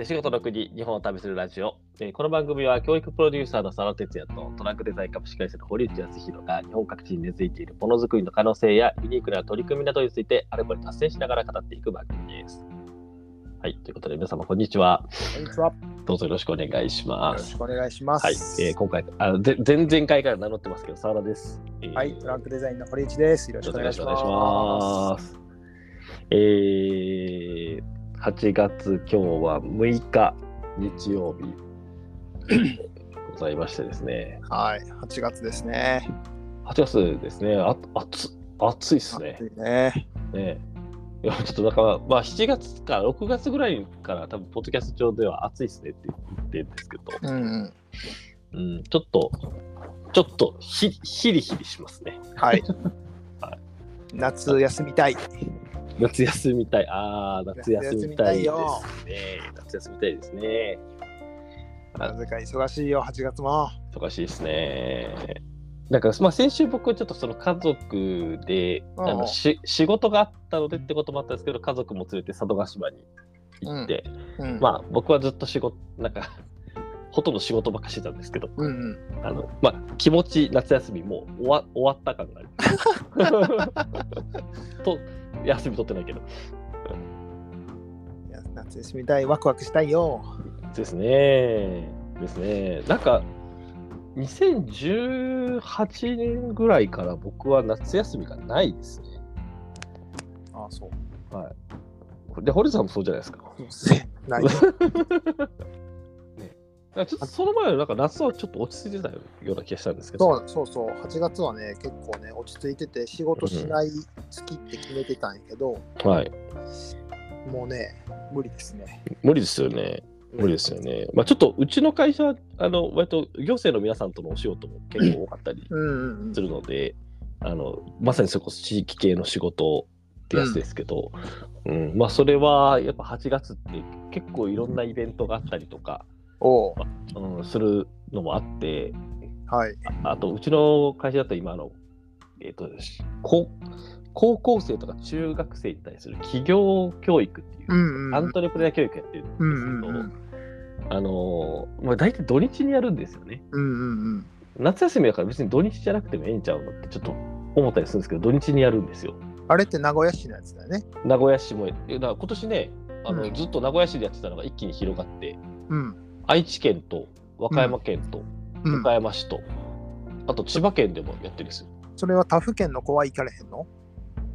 手仕事の国、日本を旅するラジオ。えーこの番組は教育プロデューサーの佐野哲也とトラックデザイン株式会社の堀内康弘が日本各地に根付いているものづくりの可能性やユニークな取り組みなどについてあれこれ達成しながら語っていく番組です。はい、ということで皆様こんにちは。こんにちは。よどうぞよろしくお願いします。ろしくお願いします。はい、えー今回あぜ前々回から名乗ってますけど、澤田です。えーはい、トランクデザインの堀内です。よろしくお願いします。よろしくお願いします。えー、8月今日は6日日曜日ございましてですね。はい、8月ですね。8月ですね。あ暑暑いっすね。暑いね。ねいやちょっとだから、まあ、7月か6月ぐらいから多分ポッドキャスト上では暑いっすねって言ってるんですけど、うんうん。うん、ちょっと、ちょっとひヒリヒリしますね。はい は。夏休みたい。夏休みたい。ああ、夏休みたいですね夏。夏休みたいですね。なぜか忙しいよ、8月も。忙しいですね。なんか、まあ、先週僕はちょっとその家族で、うんあのし仕事があったのでってこともあったんですけど、家族も連れて佐渡島に行って、うん。まあ僕はずっと仕事、なんか、ほとんど仕事ばっかしてたんですけど、うんうん。あのまあ、気持ち夏休みもう終わ終わった感がある。と、休み取ってないけど。いや夏休みたい、ワクワクしたいよ。ですね。ですね。なんか、2018年ぐらいから僕は夏休みがないですね。ああ、そう。はい。で、堀さんもそうじゃないですか。ない。ちょっとその前はなんか夏はちょっと落ち着いてたような気がしたんですけど。そうそうそう、8月はね、結構ね、落ち着いてて、仕事しない月って決めてたんやけど、はい。もうね、無理ですね。無理ですよね。無理ですよね。まあちょっとうちの会社は、あの、割と行政の皆さんとのお仕事も結構多かったりうんうんうんす。るので、あの、まさにそれこそ地域系の仕事ってやつですけど、うん、まあそれはやっぱ8月って結構いろんなイベントがあったりとか、おううん、するのもあって、はい。あと、うちの会社だと今あの、えっ、と、し高高校生とか中学生に対する企業教育っていう、うんうん。アントレプレナー教育やってるんですけど、うんうんうんあのーまあ、大体土日にやるんですよね。うんうんうん。夏休みだから別に土日じゃなくてもええんちゃうのってちょっと思ったりするんですけど、土日にやるんですよ。あれって名古屋市のやつだよね。名古屋市も、えだから今年ね、あのうんずっと名古屋市でやってたのが一気に広がって、うん。愛知県と和歌山県とうん岡、山市と、あと千葉県でもやってるんですよ。それは他府県の子は行かれへんの？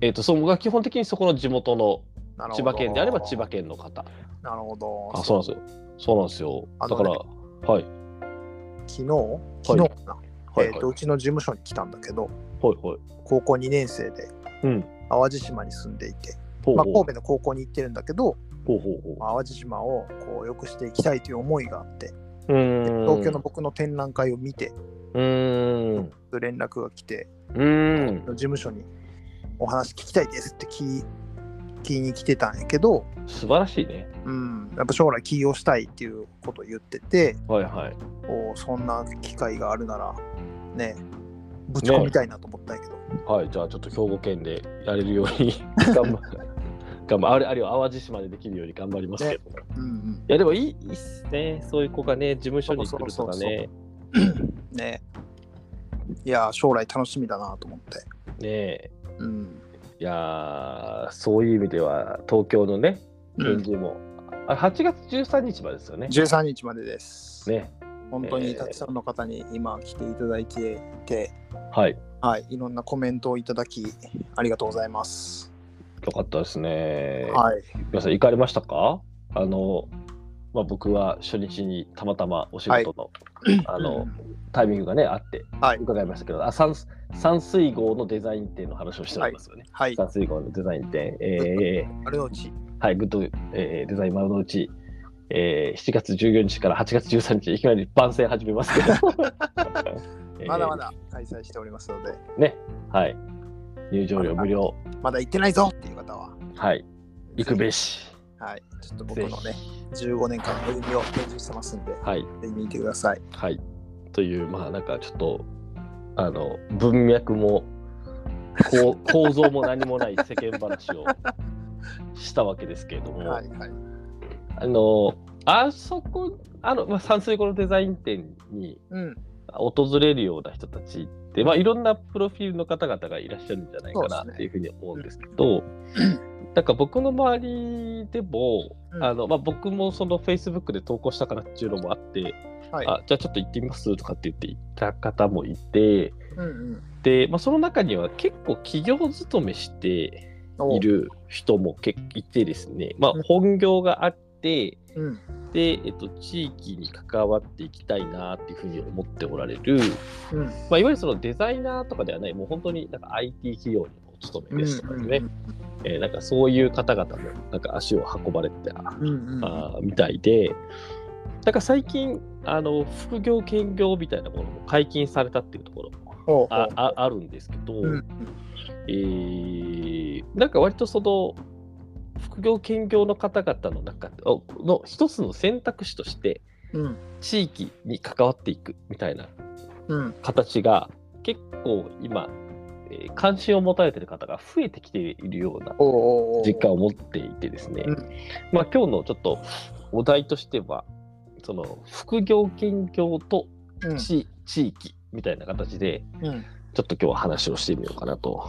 えっ、と、その僕は基本的にそこの地元の千葉県であれば千葉。県の方。なるほど。あ、そうなんですよ。そうなんですよ。だから、はい。昨日？昨日かな、はい、えーとうちの事務所に来たんだけど、はい、はい。高校2年生でうん。淡路島に住んでいて、まあ、神戸の高校に行ってるんだけど、ほうほうほう。まあ淡路島をこう良くしていきたいという思いがあって。東京の僕の展覧会を見て。連絡が来て。事務所にお話聞きたいですって聞い聞いに来てたんやけど、素晴らしいね。うん、やっぱ将来起業したいっていうことを言ってて、はいはい。こうそんな機会があるなら、ね、ぶち込みたいなと思ったんやけど、はい、じゃあちょっと兵庫県でやれるように 頑張頑張あれあるいは淡路島でできるように頑張りますけど。うんうんいやでもいいいいっすね。そういう子がね、事務所に来るとかね。ねいや、将来楽しみだなと思って。ねえ。うん。いやーそういう意味では東京のね、うん展示も、あ8月13日までですよね。13日までです。ね。本当にたくさんの方に今来ていただいていて、はい。はい、いろんなコメントをいただき、ありがとうございます。よかったですね。はい。皆さん行かれましたか？あの、まあ、僕は初日にたまたまお仕事の,、あのタイミングがねあってはい。伺いましたけど、あ山山水号のデザイン展の話をしておりますよね。はい。山水号のデザイン展、えー、あれのうち、はい、グッド、えーデザイン丸の内、えー、7月14日から8月13日、いきなり番宣始めますけど、えー。まだまだ開催しておりますので、ね、はい、入場料無料、まだ行ってないぞっていう方は、はい、行くべし。はい。ちょっと僕ぜのね、ひ15年間の歩みを展示してますんで、はい、ぜひ見てください。はい。という、まあなんかちょっと、あの、文脈も、こう 構造も何もない世間話をしたわけですけれども、はいはい。あの、あそこ、あの、まあ、山水語のデザイン展にうん。訪れるような人たちって、まあ、いろんなプロフィールの方々がいらっしゃるんじゃないかなっていうふうに思うんですけど、なんか僕の周りでも、うんあのまあ、僕もその Facebook で投稿したからっていうのもあって、はい。あじゃあちょっと行ってみますとかって言って行った方もいて、うんうん。で、まあ、その中には結構企業勤めしておい。る人も結構いてですね、まあうん、本業があって、うん。で、えっと、地域に関わっていきたいなっていうふうに思っておられる、うん。まあ、いわゆるそのデザイナーとかではない、もう本当になんか IT 企業にお勤めですとかですね、えーなんかそういう方々もなんか足を運ばれてた、うんうん。あーみたいで、なんか最近、あの副業、兼業みたいなものも解禁されたっていうところもあるんですけど、うんえーなんか割とその副業、兼業の方々の中の一つの選択肢として、地域に関わっていくみたいな。形が結構今、え関心を持たれてる方が増えてきているような実感を持っていてですね、まあ今日のちょっとお題としては、その副業兼業とうん。地,、域みたいな形で、ちょっと今日は話をしてみようかなと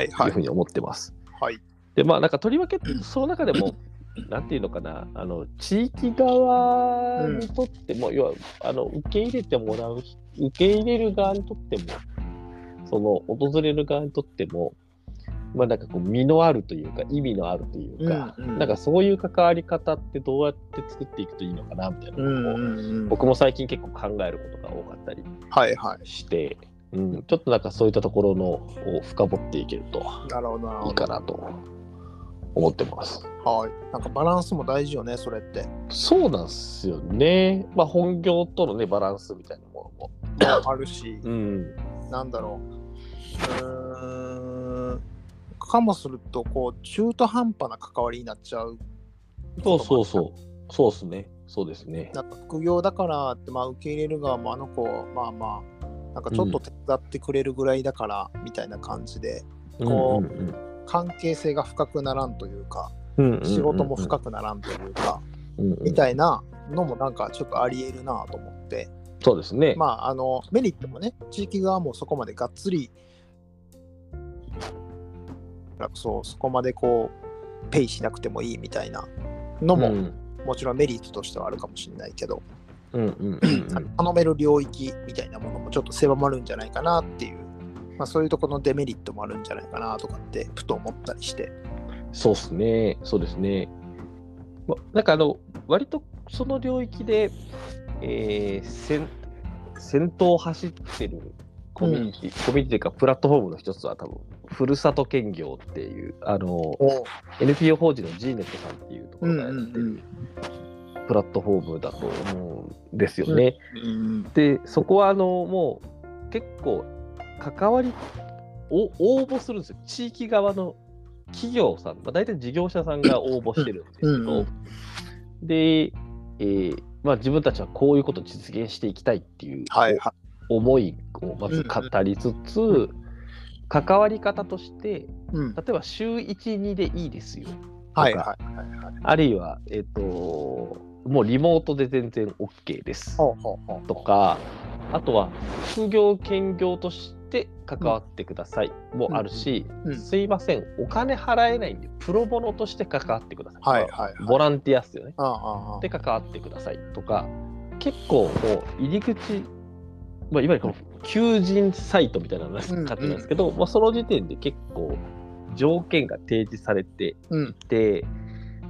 いうふう。に思ってます。はい。で、まあなんかとりわけ、その中でも、なんていうのかな、あの地域側にとっても、要はあの受け入れてもらう、受け入れる側にとっても、その訪れる側にとっても、まあなんかこう、身のあるというか、意味のあるというか、うんうんなんかそういう関わり方ってどうやって作っていくといいのかなみたいなうんのを、うんうん。僕も最近結構考えることが多かったりはいはい。して、うん、ちょっとなんかそういったところのを深掘っていけるといいか。なと思ってます。はい。なんかバランスも大事よね、それって。そうなんですよね。まあ本業とのね、バランスみたいなものも。あるし、うん。なんだろう。うーん。かもすると、こう、中途半端な関わりになっちゃう。そうそうそう。そうですね。そうですね。なんか副業だからって、まあ、受け入れる側もあの子、まあまあ、なんかちょっと手伝ってくれるぐらいだから、みたいな感じで、こう関係性が深くならんというか、仕事も深く、くならんというか、みたいなのもなんかちょっとありえるなと思って、そうですね。まあ、あの、メリットもね、地域側もそこまでがっつり、そう、そこまでこう、ペイしなくてもいいみたいなのも、うん。もちろんメリットとしてはあるかもしれないけど、頼める領域みたいなものもちょっと狭まるんじゃないかなっていう、まあ、そういうところのデメリットもあるんじゃないかなとかってふと思ったりして。そうですね。そうですね。まなんかあの、割とその領域で、えー、先先頭を走ってるコミュニティ、コミュニティというか、プラットフォームの一つは多分、ふるさと兼業っていう、あの、お NPO 法人の GNET さんっていうところがやってうんうんうるプラットフォームだと思うんですよね。うんで、そこはあのもう結構関わりを応募するんですよ。地域側の企業さん、まあ、大体事業者さんが応募してるんですけど、うんうんで、えーまあ、自分たちはこういうことを実現していきたいっていう。思いをまず語りつつ、うん関わり方として、うん、例えば週1、2でいいですよ。はいはいはいはい。あるいは、えっ、と、もうリモートで全然 OK です。とか、あとは副業兼業として関わってくださいもあるし、うんうんすいません、お金払えないんで、プロボノとして関わってください。はいはいはい。ボランティアっすよね。で関わってくださいとか、結構もう入り口、まあ、いわゆるこの求人サイトみたいな感じなんですけど、まあ、その時点で結構条件が提示されてうんいて、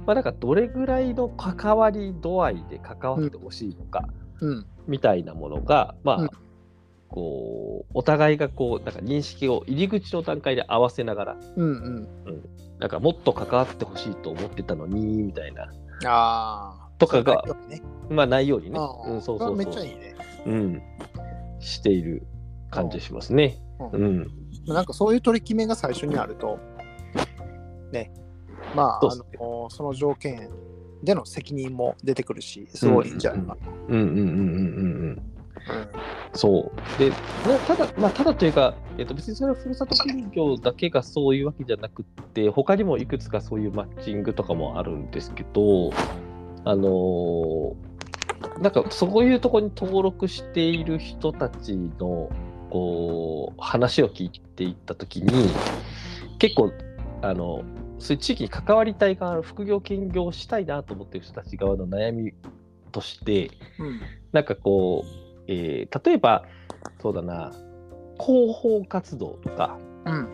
まあ、なんかどれぐらいの関わり度合いで関わってほしいのか、うんみたいなものが、まあ、うんこう、お互いがこう、なんか認識を入り口の段階で合わせながら、うんうん。なんかもっと関わってほしいと思ってたのに、みたいな、ああ。とかがねまあないようにね、うん、そうそうそう、っちゃいいね。うん、している感じしますね。ううんん、なんかそういう取り決めが最初にあると、ね、まあ、あのその条件での責任も出てくるし、すごいんじゃないかな。うん、うん、うん、うん、うん、うん。そう。で、ねただ、まあ、ただというか、えっと、別にそれはふるさと企業だけがそういうわけじゃなくって、他にもいくつかそういうマッチングとかもあるんですけど、あのーなんかそういうところに登録している人たちのこう話を聞いていった時に結構あのそういう地域に関わりたい側副業兼業をしたいなと思っている人たち側の悩みとしてうん。なんかこう、えー例えばそうだな広報活動とか、うん。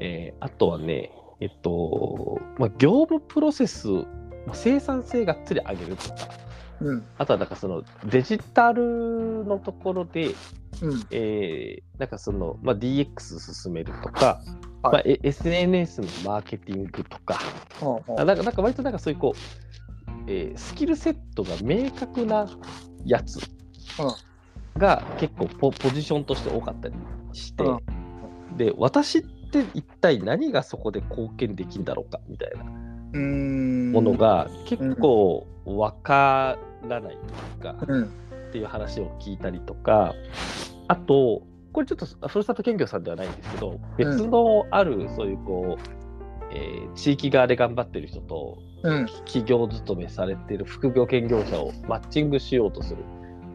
えーあとはねえっと、まあ、業務プロセスまあ生産性がっつり上げるとかうん。あとはなんかそのデジタルのところで、うん。えーなんかその、まあ、DX 進めるとか、はいまあ、え SNS のマーケティングとか、ほうほうあなんかなんか割となんかそういうこう、えースキルセットが明確なやつが結構ポポジションとして多かったりして、うんで私って一体何がそこで貢献できるんだろうかみたいな。もの。が結構わからないというか、うん。っていう話を聞いたりとか、あと、これちょっとふるさと県業さんではないんですけど、別のあるそういうこう、えー地域側で頑張ってる人と、うん。企業勤めされてる副業兼業者をマッチングしようとする、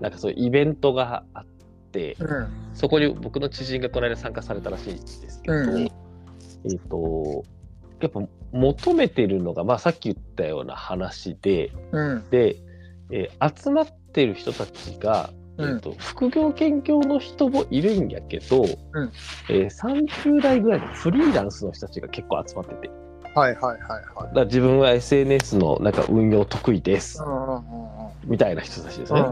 なんかそういうイベントがあって、うん。そこに僕の知人がこの間参加されたらしいんですけど、うん。えっ、と、やっぱ求めてるのが、まあさっき言ったような話で、うん。で、えー集まってる人たちが、うん。えーと副業兼業の人もいるんやけど、ん。えー30代ぐらいのフリーランスの人たちが結構集まってて、はいはいはいはい。自分は SNS のなんか運用得意です、うんうんうんみたいな人たちですね。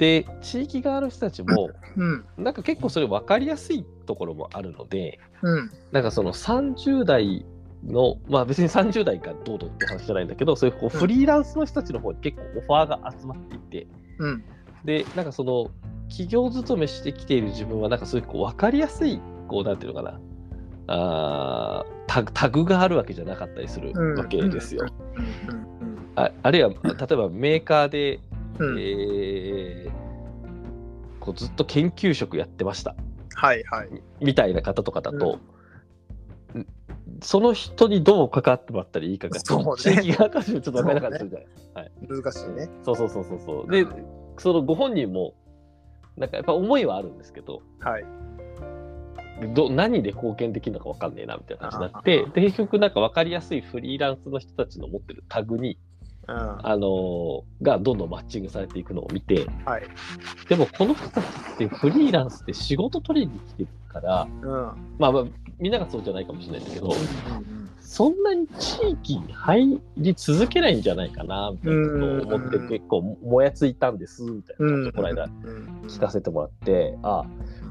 で、地域側の人たちも、うん。なんか結構それ分かりやすいところもあるので、うん。なんかその30代の、まあ別に30代がどうとって話じゃないんだけど、そういうこううん。フリーランスの人たちの方に結構オファーが集まっていて、うん。で、なんかその、企業勤めしてきている自分は、なんかそういうこう分かりやすい、こう、なんていうのかな、あータグタグがあるわけじゃなかったりするうん。わけですよ。ああるいは、例えばメーカーで、うん。うんえーこうずっと研究職やってました。はいはい。みたいな方とかだと、ん。その人にどう関わってもらったらいいかが、そうね。地域側からしてもちょっと分からなかったじゃない。難しいね。そうそうそうそうそう。で、そのご本人も、なんかやっぱ思いはあるんですけど、はい。ど何で貢献できるのか分かんねえなみたいな話になって、で結局なんか分かりやすいフリーランスの人たちの持ってるタグに、うん。はあのーがどんどんマッチングされていくのを見て、い。でもこの人たちってフリーランスって仕事取りに来てるから、うん。うんまあまあ、みんながそうじゃないかもしれないんだけど、うん。そんなに地域に入り続けないんじゃないかなみたいなことを思ってうん。結構もやついたんですみたいなうん感じをこの間うん。聞かせてもらって、あ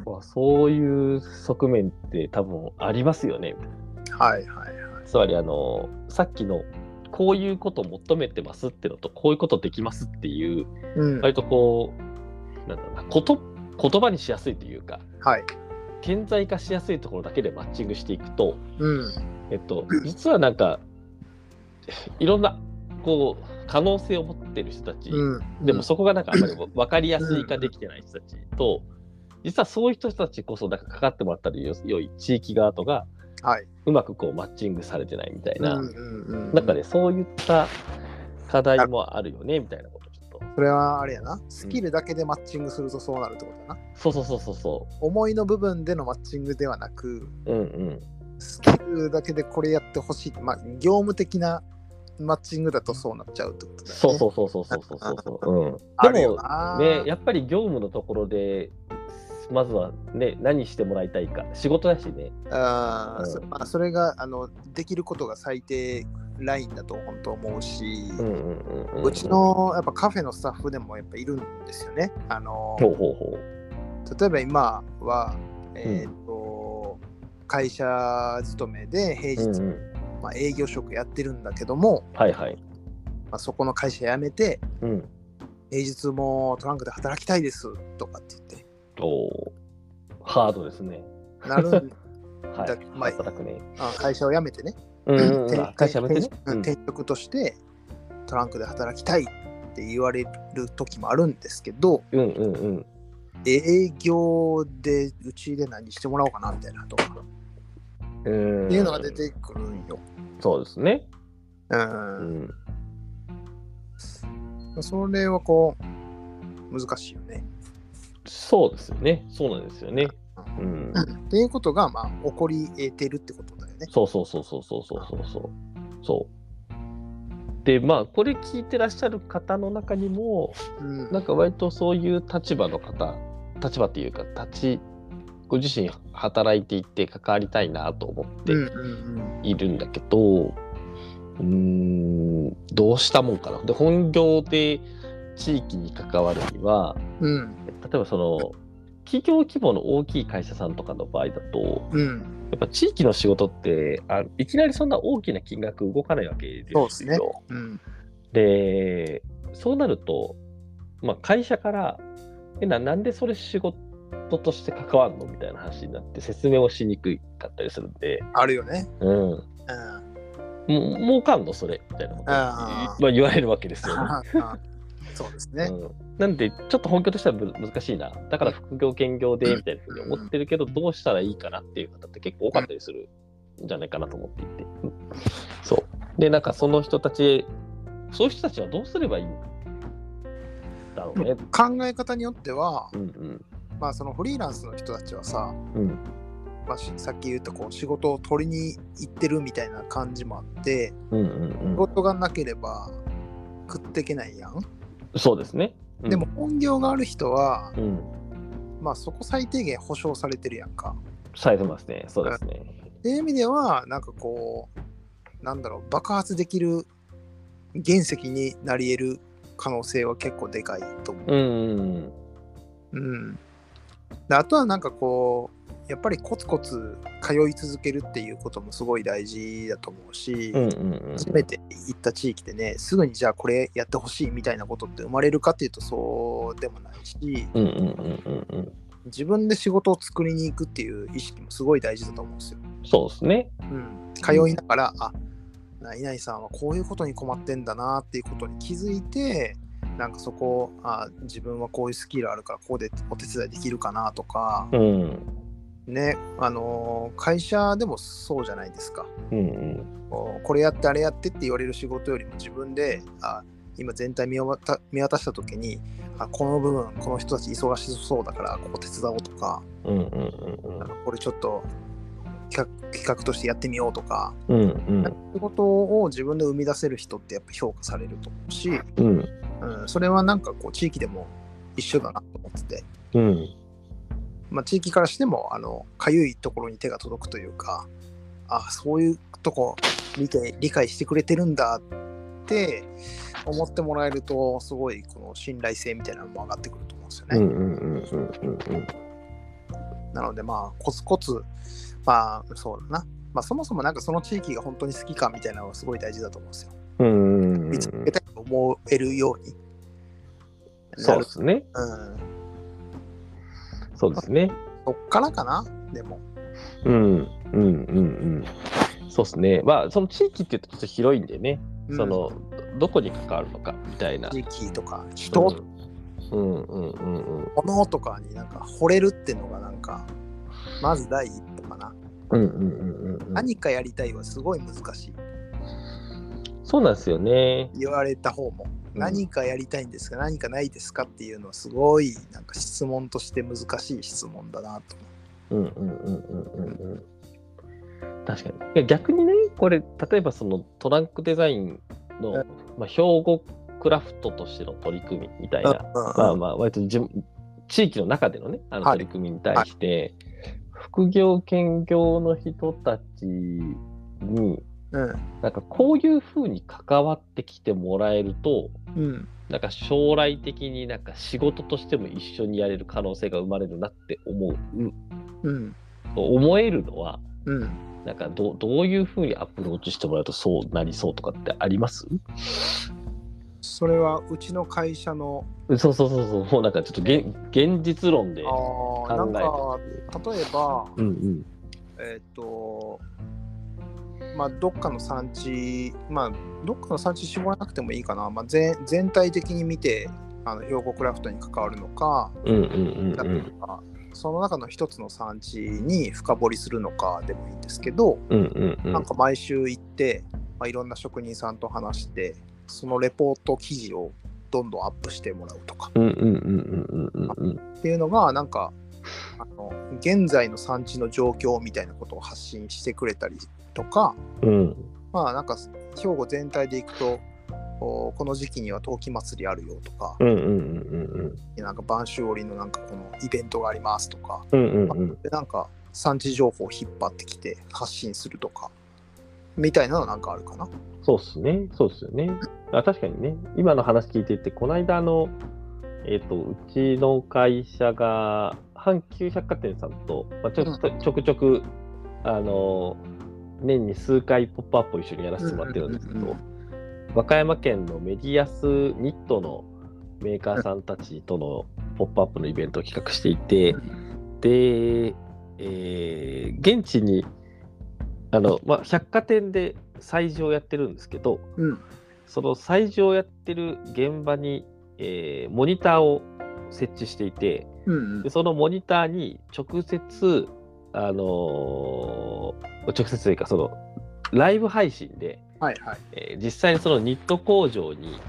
あそういう側面って多分ありますよねみたいな。はいはいはい。つまりあのさっきのこういうこと求めてますってのとこういうことできますっていううん。割とこうなんだろうなこと言葉にしやすいというかはい。顕在化しやすいところだけでマッチングしていくと、うん。えっと、実はなんかいろんなこう可能性を持ってる人たち、うん。でもそこがなんかあんまり分かりやすい化できてない人たちと、実はそういう人たちこそなんかかかってもらったらよ良い地域側とがはい。うまくこうマッチングされてないみたいな、うんうんうんなんかねそういった課題もあるよねみたいなことをちょっと。それはあれやな。スキルだけでマッチングするとそうなるってことだな。そうそうそうそうそ思いの部分でのマッチングではなくううんうん。スキルだけでこれやってほしい。まあ業務的なマッチングだとそうなっちゃうってことだよね。そうそうそうそうそうそうそう、うん、でもなねやっぱり業務のところでまずはね何してもらいたいか。仕事だしね。うん。そまあ、それがあのできることが最低ラインだと本当思うし、うんうんうんうんうちのやっぱカフェのスタッフでもやっぱいるんですよね。あのほうほうほ例えば今は、えーと会社勤めで平日、う、うんうん、まあ、営業職やってるんだけども、はいはい。まあ、そこの会社辞めてうん。平日もトランクで働きたいですとかっておおハードですね。なるん はい。だまあ働くね。あ会社を辞めてね。うん会社辞めてね。転転職としてトランクで働きたいって言われる時もあるんですけどうんうんうん。営業でうちで何してもらおうかなみたいなとか。うん。っていうのが出てくるんよ。そうですね。ううんん。それはこう、難しいよね。そうですよね。そうなんですよね。うん。っていうことが、まあ、起こり得てるってことだよね。そうそうそうそうそうそうそうそう。そう。で、まあ、これ聞いてらっしゃる方の中にも、うん。なんか割とそういう立場の方、立場っていうか、立ち、ご自身働いていて関わりたいなと思ってうんうんいるんだけど、うーん、どうしたもんかな。で、本業で地域に関わるには、うん。うん。例えばその、企業規模の大きい会社さんとかの場合だと、うん。やっぱ地域の仕事ってあいきなりそんな大きな金額動かないわけですよ。そうですねうん。でそうなると、まあ、会社からえななんでそれ仕事として関わるのみたいな話になって説明をしにくかったりするんで、あるよね。うん、うん。もう儲かんのそれみたいなことまあ、言われるわけですよね。そうですね。うん、なんでちょっと本業としてはむ難しいな。だから副業兼業でみたいなふうに思ってるけどどうしたらいいかなっていう方って結構多かったりするんじゃないかなと思っていて、うんそう。でなんかその人たちそういう人たちはどうすればいいんだろうね。考え方によっては、うんうん。まあ、そのフリーランスの人たちはさ、うん。まあ、しさっき言ったこう仕事を取りに行ってるみたいな感じもあって、うんうん仕事がなければ食っていけないやん。うんそうですね、うんでも、本業がある人は、うん、まあそこ最低限保証されてるやんか。されてますねそうですねっていう意味では、なんかこう、なんだろう、爆発できる原石になり得る可能性は結構でかいと思う。うんうんうん。であとはなんかこう、やっぱりコツコツ通い続けるっていうこともすごい大事だと思うし、うんうんうん。初めて行った地域でね、すぐにじゃあこれやってほしいみたいなことって生まれるかっていうとそうでもないし、うんうんうんうんうん。自分で仕事を作りに行くっていう意識もすごい大事だと思うんですよ。そうですね。うん、通いながら、あ何々さんはこういうことに困ってんだなっていうことに気づいて、なんかそこあ自分はこういうスキルあるからここでお手伝いできるかなとか、うんねあのー会社でもそうじゃないですか。うんうん。これやってあれやってって言われる仕事よりも自分であ今全体見渡見渡した時にあこの部分この人たち忙しそうだからここ手伝おうとか、うんうんうんあのこれちょっと企画企画としてやってみようとか、うんうん。仕事を自分で生み出せる人ってやっぱ評価されると思うし、うん。うん、それはなんかこう地域でも一緒だなと思ってて、うんまあ、地域からしてもあのかゆいところに手が届くというかあそういうとこ見て理解してくれてるんだって思ってもらえるとすごいこの信頼性みたいなのも上がってくると思うんですよね。なのでまあコツコツまあそうだな、まあ、そもそもなんかその地域が本当に好きかみたいなのがすごい大事だと思うんですよ。見つけたいと思えるように。そうですね。うん、そうですね。そっからかな？でも。うんうんうんうん。そうですね。まあ、その地域って言うとちょっと広いんでね、うんその、どこに関わるのかみたいな。地域とか人、うんうんうんうん物とかになんか惚れるっていうのがなんかまず第一歩かな、うんうんうんうんうん。何かやりたいはすごい難しいそうなんですよね。言われた方も、うん何かやりたいんですか？何かないですかっていうのはすごいなんか質問として難しい質問だなと。うんうんうんうんうんうん。確かに。逆にね、これ、例えばそのトランクデザインの、うん。まあ、兵庫クラフトとしての取り組みみたいな、まあまあ、割とじ地域の中でのね、あのはい。取り組みに対して、副業、兼業の人たちに、うん。なんかこういうふうに関わってきてもらえると、うん。なんか将来的になんか仕事としても一緒にやれる可能性が生まれるなって思う、うん。思えるのは、うん。なんかどどういうふうにアプローチしてもらうとそうなりそうとかってあります？それはうちの会社の。そうそうそうそう、もうなんかちょっと現現実論であーなん考か例えばえて。うんうん。えっ、とまあどっかの産地まあどっかの産地絞らなくてもいいかな、まあ、全全体的に見てあの兵庫クラフトに関わるのか、うんうんうんだうん。かその中の一つの産地に深掘りするのかでもいいんですけど、うんうんうん。なんか毎週行って、まあ、いろんな職人さんと話してそのレポート記事をどんどんアップしてもらうとか。っていうのがなんかあの現在の産地の状況みたいなことを発信してくれたりとかうんまあなんか兵庫全体でいくとおこの時期には陶器祭りあるよとか、なんか播州織のなんかこのイベントがありますとかうんうんうんでなんか産地情報を引っ張ってきて発信するとかみたいなのはなんかあるかな。そうっすね。そうっすよね。あ確かにね、今の話聞いてて、この間あの、えっ、と、うちの会社が、阪急百貨店さんと、まあ、ちょっとちょくちょく、あの、年に数回ポップアップを一緒にやらせてもらってるんですけうんうんど、和歌山県のメディアスニットのメーカーさんたちとのポップアップのイベントを企画していて、で、えー現地にあの、まあ、百貨店で催事をやってるんですけどうん。その催事をやってる現場に、えーモニターを設置していてうん。でそのモニターに直接あのー直接というかそのライブ配信で、はいはい。えー実際にそのニット工場に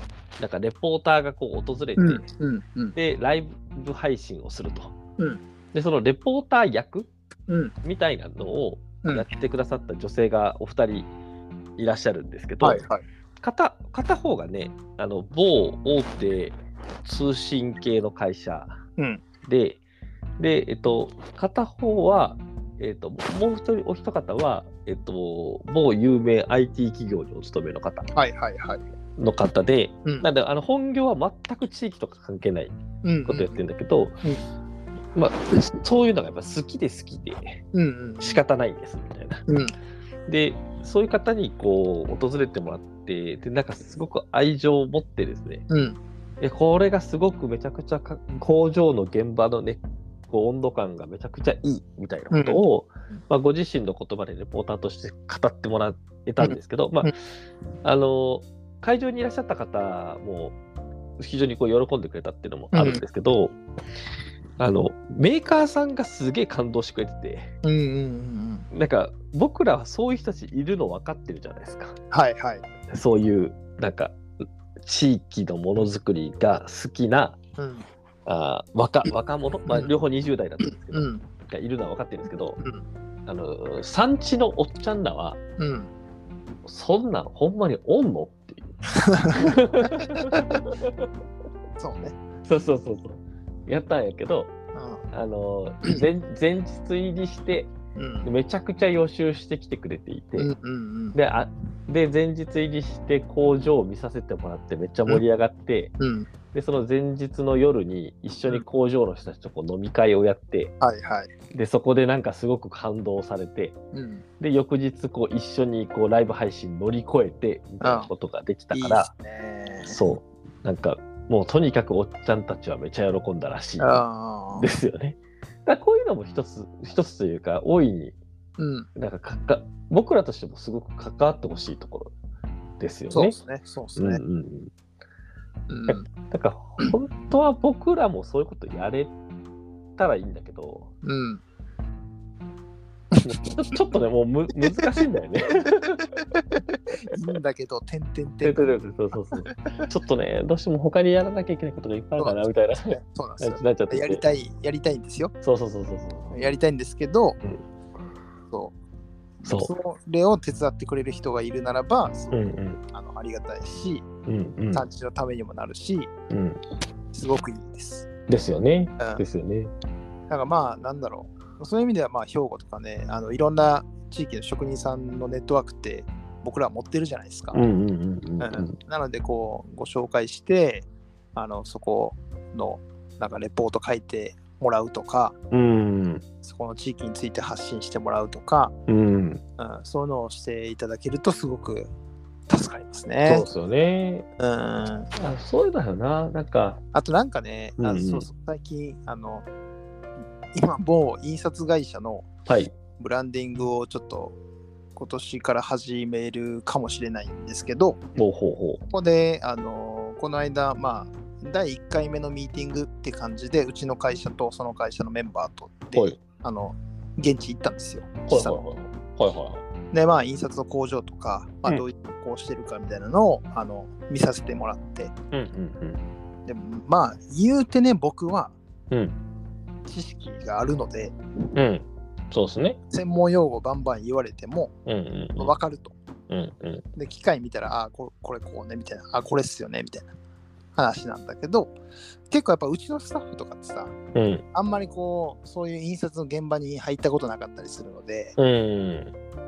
なんかレポーターがこう訪れて、うんうんうんでライブ配信をすると。うんでそのレポーター役うんみたいなのをうんやってくださった女性がお二人いらっしゃるんですけど、はいはい。片片方がねあの某大手通信系の会社うんで、で、えっと、片方は、えっと、もう一人、お一方は、えっと、某有名 IT 企業にお勤めの方はいはいはい。の方で、うん。なんで、あの本業は全く地域とか関係ないうんことやってるんだけど、まあ、そういうのがやっぱ好きで好きでうんうん。仕方ないんですみたいな。うん。で、そういう方にこう訪れてもらって、で、なんかすごく愛情を持ってですね、うん。でこれがすごくめちゃくちゃか工場の現場のね、こう温度感がめちゃくちゃいいみたいなことを、うんまあ、ご自身の言葉でレポーターとして語ってもらえたんですけど、まうんあ、あの、会場にいらっしゃった方も非常にこう喜んでくれたっていうのもあるんですけど、あの、メーカーさんがすげえ感動してくれてて、うんうんうんうん。なんか僕らはそういう人たちいるの分かってるじゃないですか。はいはい。そういう、なんか、地域のものづくりが好きなうんあー若若者、まあ、うん両方20代だったんですけど、うんがいるのは分かってるんですけど、うんあの産地のおっちゃんらは、うん。そんなんほんまにおんの？っていう。そうね。そうそうそうそう。やったんやけど、あの前前日入りして、うんめちゃくちゃ予習してきてくれていて、うんうんうんであで前日入りして工場を見させてもらってめっちゃ盛り上がって、うん。でその前日の夜に一緒に工場の人たちとこう飲み会をやってはいはい。でそこでなんかすごく感動されてうん。で翌日こう一緒にこうライブ配信乗り越えてみたいなことができたから。そうなんかもうとにかくおっちゃんたちはめちゃ喜んだらしいで。すよね。こういうのも一つ一つというか大いにうん。なんかかか僕らとしてもすごく関わってほしいところですよね。そうですね。そうですね。うんうんうんうん。だから本当は僕らもそういうことやれたらいいんだけど、うん。ちょっとね、もうむ難しいんだよね。いいんだけど、てんてんてん。そうそうそうちょっとね、どうしても他にやらなきゃいけないことがいっぱいあるかなみたいなそうなんですよ。なっちゃっててやりたい、やりたいんですよ。そうそうそうそうそう。やりたいんですけど、うんそう。そうそれを手伝ってくれる人がいるならば、うんうんあのありがたいし、うんうん産地のためにもなるし、うん。すごくいいです。ですよね。うんですよね。だからまあ、なんだろう。そういう意味では、まあ、兵庫とかね、あのいろんな地域の職人さんのネットワークって僕らは持ってるじゃないですか。なので、こう、ご紹介して、あのそこのなんかレポート書いてもらうとか、うんそこの地域について発信してもらうとか、うん。うん、そういうのをしていただけるとすごく助かりますそうねで。すよね。うん、あそういうのよな。なんか、あとなんかね、あそうそう最近あの今某印刷会社のはい。ブランディングをちょっと今年から始めるかもしれないんですけど、ほうほうほここであのこの間まあ第1回目のミーティングって感じでうちの会社とその会社のメンバーとう。で、はい。あの現地行ったんですよ。はいはいはい。はいはい。でまあ印刷の工場とか、まあ、うんどういう加工してるかみたいなのを、あの見させてもらってうんうんでまあ言うてね僕はうん。うん。知識があるのでうん。そうですね。専門用語バンバン言われてもうん。分かると。うんうん。で機械見たらあーここれこうねみたいなあこれっすよねみたいな話なんだけど結構やっぱうちのスタッフとかってさうん。あんまりこうそういう印刷の現場に入ったことなかったりするのでうん。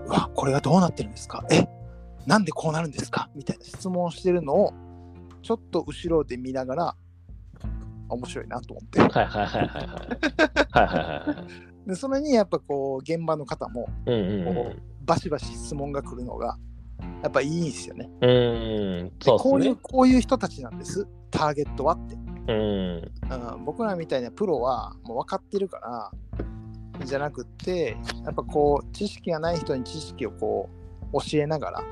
うわこれはどうなってるんですか？え？なんでこうなるんですか？みたいな質問をしてるのをちょっと後ろで見ながら面白いなと思ってはいはいはいはいはい。はいはいはいはい。でそれにやっぱこう現場の方もうんうんこうバシバシ質問が来るのがやっぱいいんですよね。うん。そうこういう。こういう人たちなんですターゲットはって、うん。うん、僕らみたいなプロはもう分かってるからじゃなくってやっぱこう知識がない人に知識をこう教えながら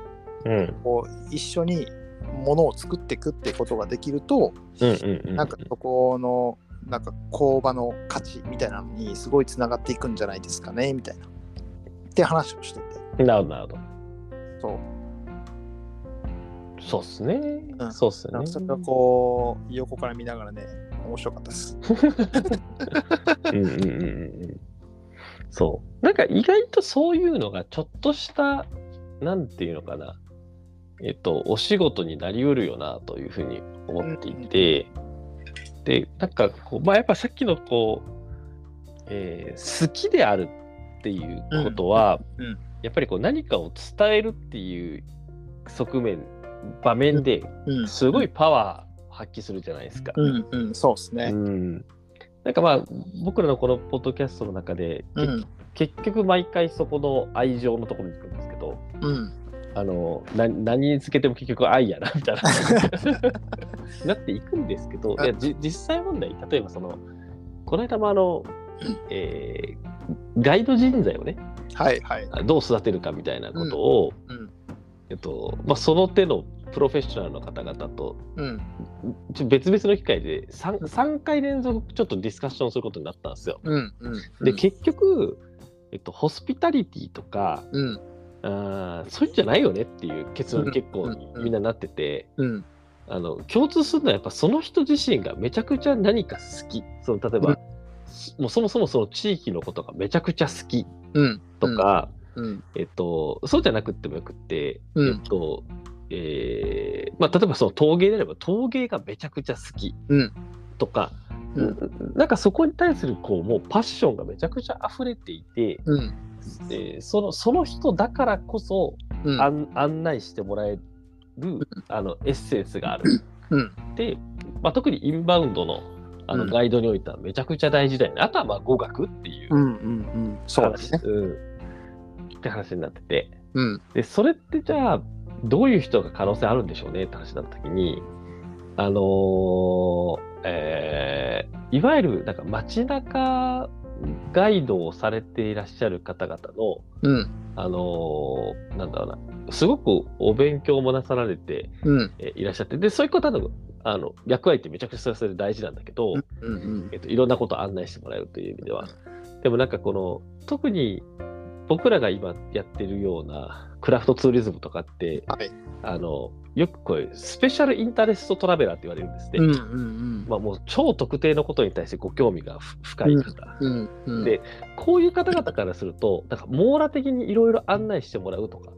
うん。こう一緒にものを作っていくってことができるとうんうんうん。なんかそこのなんか工場の価値みたいなのにすごいつながっていくんじゃないですかねみたいなって話をしててなるほどなるほど。そうそうっすね。うんそうっすねなんか。それがこう横から見ながらね面白かったです。うんうんうんうんうん。そう。なんか意外とそういうのがちょっとした、なんていうのかな。えっと、お仕事になりうるよなというふうに思っていて、で、なんかこう、まあやっぱさっきのこう、えー好きであるっていうことは、うん。うん。やっぱりこう何かを伝えるっていう側面、場面でうん。すごいパワー発揮するじゃないですか。うん。うん。そうですね。うん、なんかまあ僕らのこのポッドキャストの中で、結局毎回そこの愛情のところに行くんですけどうんあのな何につけても結局愛やなみたいな。なっていくんですけどいやじ実際問題例えばそのこの間もあの、えーガイド人材をねはいはい。どう育てるかみたいなことを、うんえっとまあ、その手のプロフェッショナルの方々とうん。別々の機会で 3, 3回連続ちょっとディスカッションすることになったんですよ。うんうん。で、結局、えっと、ホスピタリティとかうんあーそういうんじゃないよねっていう結論に結構みんななってて、うん。あの共通するのはやっぱその人自身がめちゃくちゃ何か好き。その例えば、もうそもそもその地域のことがめちゃくちゃ好きうん。とか、うん。えっと、そうじゃなくってもよくって、うん。えっとえーまあ、例えばその陶芸であれば陶芸がめちゃくちゃ好き。うんとか、うんなんかそこに対するこうもうパッションがめちゃくちゃ溢れていて、うん。えーそのその人だからこそうん。案案内してもらえるあのエッセンスがある。うん。で、まあ、特にインバウンドのあのうん。ガイドにおいてはめちゃくちゃ大事だよね。あとはまあ語学っていううんうんうん。そうですね。うん、って話になってて。うん。で、それってじゃあ、どういう人が可能性あるんでしょうねって話になった時に、あのーえーいわゆるなんか街中ガイドをされていらっしゃる方々の、うん。あのーなんだろうな、すごくお勉強もなさられて、うん。えーいらっしゃって、で、そういう方のあの役割ってめちゃくちゃそれ大事なんだけど、うんうんえっと、いろんなことを案内してもらえるという意味では。でもなんかこの、特に僕らが今やってるようなクラフトツーリズムとかって、はい。あの、よくこういうスペシャルインタレストトラベラーって言われるんですね。うんうんまあもう超特定のことに対してご興味がふ深い方。うんうんでこういう方々からすると、なんか網羅的にいろいろ案内してもらうとか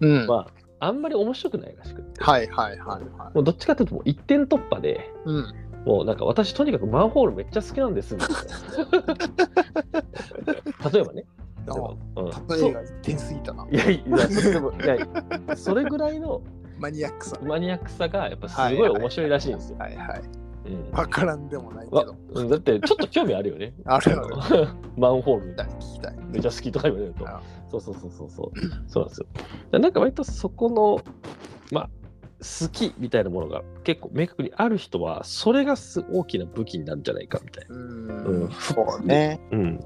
うんは、あんまり面白くないらしくって、はいはいはいはいもうどっちかというともう一点突破で、うんもうなんか私とにかくマンホールめっちゃ好きなんですみたいな。例えばね。例えばうん例えが一点すぎたな。いやそれぐらいのマニアックさ。マニアックさがやっぱすごい面白いらしいんですよ。はいはい。うんわからんでもないけわど。うんだってちょっと興味あるよね。あるある。マンホール聞きたい聞きたい。めっちゃ好きとか言われるとあ。そうそうそうそうそう。そうなんですよ。だなんか割とそこの、まあ、好きみたいなものが結構明確にある人は、それがす大きな武器になるんじゃないかみたいな。ううんん。そうね。うん。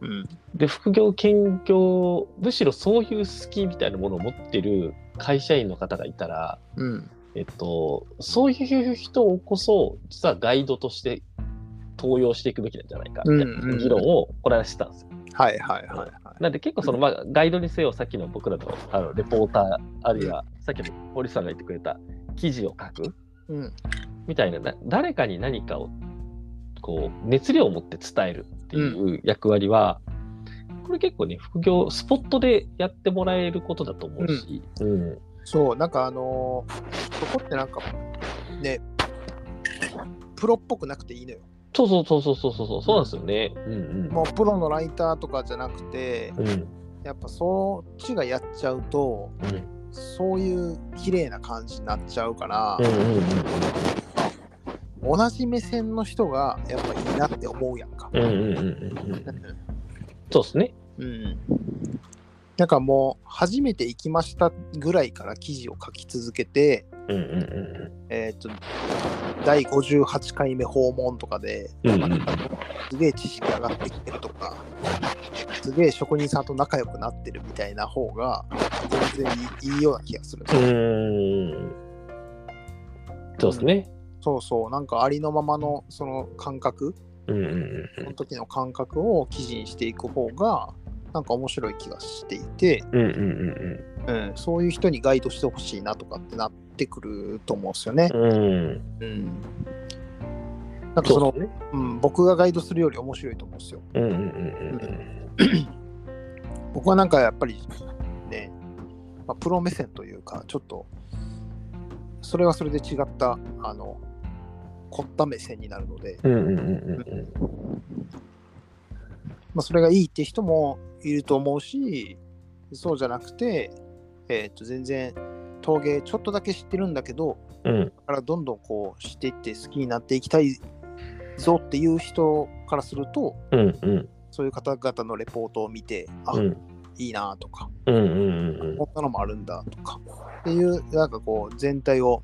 うん。で、副業、兼業、むしろそういう好きみたいなものを持ってる会社員の方がいたら、うん。えっと、そういう人こそ、実はガイドとして登用していくべきなんじゃないかみたいなん議論をこれはしたんですよ。はいはいはいはい。なんで結構その、まあ、ガイドにせよ、さっきの僕らのあのレポーター、あるいはさっきの堀さんが言ってくれた記事を書くうん。みたいな、な誰かに何かをこう熱量を持って伝えるっていう役割は、これ結構ね、副業、スポットでやってもらえることだと思うし、うんそう、なんかあのーそこってなんか、ね、プロっぽくなくていいのよ。そうそうそうそうそうそう、そうなんですよね。うんもうプロのライターとかじゃなくて、うん。うんやっぱそっちがやっちゃうと、うんそういう綺麗な感じになっちゃうからうん、うんうん同じ目線の人がやっぱいいなって思うやんか。うんうんうんうんうん。そうですね。うん。なんかもう初めて行きましたぐらいから記事を書き続けて、うんうんうんえーっと、第58回目訪問とかで、うんうんすげえ知識上がってきてるとか、すげえ職人さんと仲良くなってるみたいな方が、全然いいいいような気がする。うーん。そうですね。そうそう、なんかありのままのその感覚、うんうんうんその時の感覚を記事にしていく方が、なんか面白い気がしていて、うんうんうんうん、そういう人にガイドしてほしいなとかってなってくると思うんですよね。うん。うん。うん。なんかそのう、ね。うん、僕がガイドするより面白いと思うんですよ。うんうんうん僕はなんかやっぱりね、まあ、プロ目線というか、ちょっと、それはそれで違った、あの、凝った目線になるので、まあ、それがいいって人もいると思うし、そうじゃなくて、えっ、と、全然陶芸ちょっとだけ知ってるんだけど、うん。うんからどんどんこう知っていって好きになっていきたいぞっていう人からすると、うんうん。そういう方々のレポートを見て、あ、うん。いいなとか、こんなのもあるんだとか、っていう、なんかこう、全体を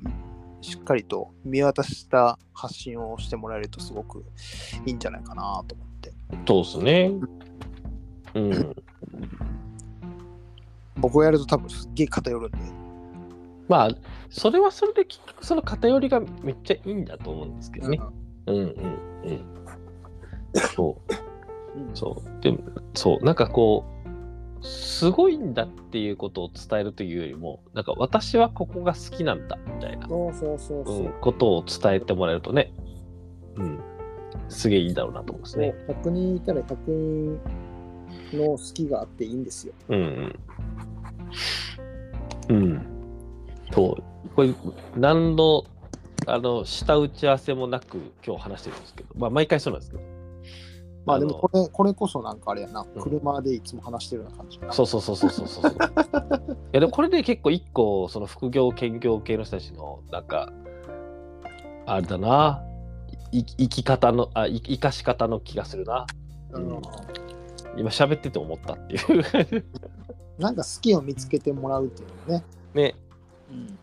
しっかりと見渡した発信をしてもらえるとすごくいいんじゃないかなと思って。そうですね。うん。僕がやると多分すっげえ偏るんで。まあ、それはそれで結局その偏りがめっちゃいいんだと思うんですけどね。うんうんうん。そう。うんそう。でも、そう。なんかこう、すごいんだっていうことを伝えるというよりも、なんか私はここが好きなんだみたいな、ことを伝えてもらえるとね、うん、すげえいいだろうなと思いますね。100人いたら100人の好きがあっていいんですよ。うんうん。うん。そう。これ、何の、あの、下打ち合わせもなく今日話してるんですけど、まあ毎回そうなんですけど。まあでものこれこれこそなんかあれやな、うん車でいつも話してるような感じ。そうそうそうそうそうそう。いやでもこれで結構一個その副業兼業系の人たちのなんかあれだない生き方のあい生かし方の気がするな。うん今喋ってて思ったっていう。なんか好きを見つけてもらうっていうのね。ね。うん、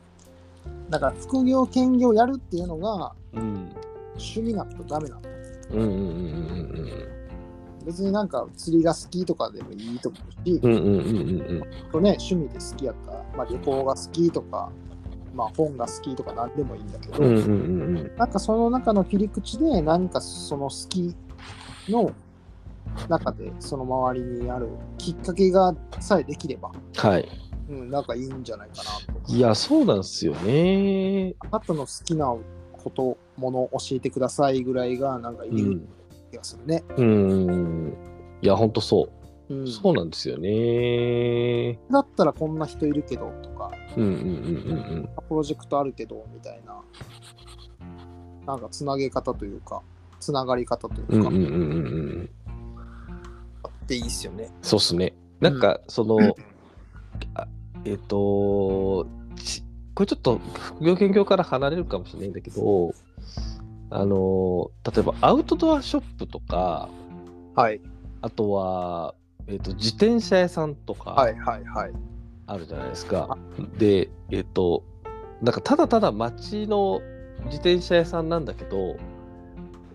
だから副業兼業やるっていうのがうん。趣味なとダメなの。うんうんうん別になんか釣りが好きとかでもいいと思うし、うんうんうんうんうんとね、趣味で好きやったら、まあ、旅行が好きとか、まあ、本が好きとか何でもいいんだけど、うんうんうんうんなんかその中の切り口で何かその好きの中でその周りにあるきっかけがさえできれば、はい。うん、なんかいいんじゃないかなと。いやそうなんですよね。あなたの好きなこと、ものを教えてくださいぐらいがなんかいいうん。気がするね。うん。いやほんとそう。うん、そうなんですよね。だったらこんな人いるけどとか、うんうんうんうんプロジェクトあるけどみたいな、なんかつなげ方というか、つながり方というか、うんうんうんうんうんうん。あっていいっすよね。そうっすね。なんか、その、あえっ、とちこれちょっと副業兼業から離れるかもしれないんだけど、あの、例えばアウトドアショップとか、はい。あとは、えっ、と、自転車屋さんとかはいはいはい。あるじゃないですか。で、えっ、と、なんかただただ街の自転車屋さんなんだけど、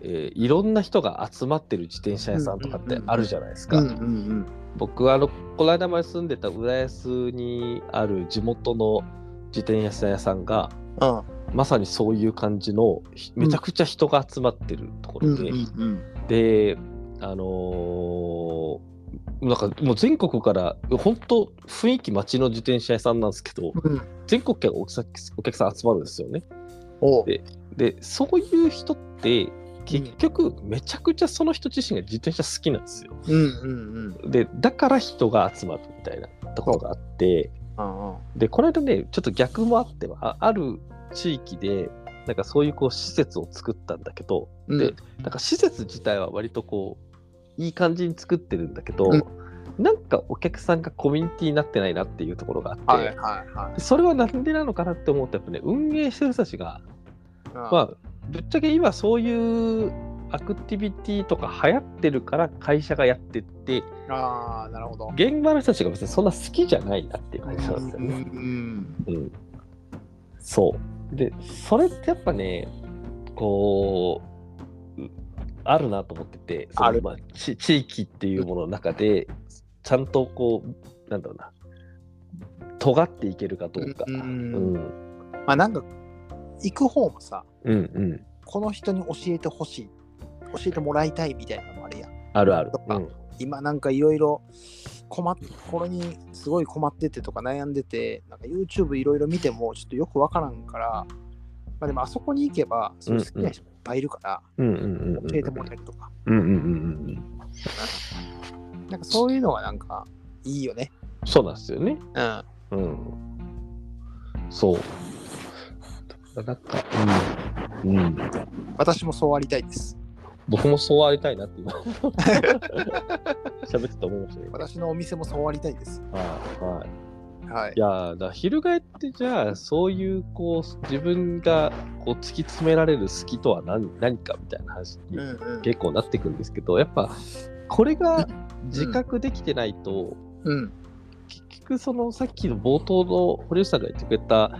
えーいろんな人が集まってる自転車屋さんとかってあるじゃないですか。うんうん僕はあのこの間まで住んでた浦安にある地元の自転車屋さんがうん。まさにそういう感じのひめちゃくちゃ人が集まってるとこうんろで、であのーなんかもう全国から、本当、雰囲気街の自転車屋さんなんですけど、うん。全国からお客さん集まるんですよね。でで、そういう人って、結局、めちゃくちゃその人自身が自転車好きなんですよ。で、だから人が集まるみたいなところがあって、うんうん。で、この間ね、ちょっと逆もあっては、あある地域で、なんかそういうこう施設を作ったんだけど、うんで、なんか施設自体は割とこう、いい感じに作ってるんだけど、うんなんかお客さんがコミュニティになってないなっていうところがあって、はいはいはでそれはなんでなのかなって思うと、やっぱね、運営してる人たちが、い。まあ、ぶっちゃけ今そういうアクティビティとか流行ってるから会社がやってって、ああ、なるほど。現場の人たちが別にそんな好きじゃないなっていう感じなんですよね。うんうんうん、そう。で、それってやっぱね、こう、うあるなと思ってて、そのあるまあ、ち地域っていうものの中で、ちゃんとこう、なんだろうな、尖っていけるかどうか。うんうん、まあなんか行く方もさうん、うん。この人に教えてほしい教えてもらいたいみたいなのもあるやんあるあると。かうん、今なんかいろいろ困っこれにすごい困っててとか悩んでてなんか YouTube いろいろ見てもちょっとよくわからんからまあでもあそこに行けばそういう好きな人いっぱいいるから。教えてもらえるとか、うん、うん、うんうん。なんかそういうのはなんかいいよねそうなんですよね。うんうん。そう。なんか、うん。うん。私もそうありたいです僕もそうありたいなって今。喋ってて思いましたね。私のお店もそうありたいです。はいはい。はい。いやーだから翻ってじゃあそういうこう自分がこう突き詰められる好きとは何何かみたいな話にうんうん。結構なってくんですけど、やっぱこれが自覚できてないと、うん。結局そのさっきの冒頭の堀内さんが言ってくれた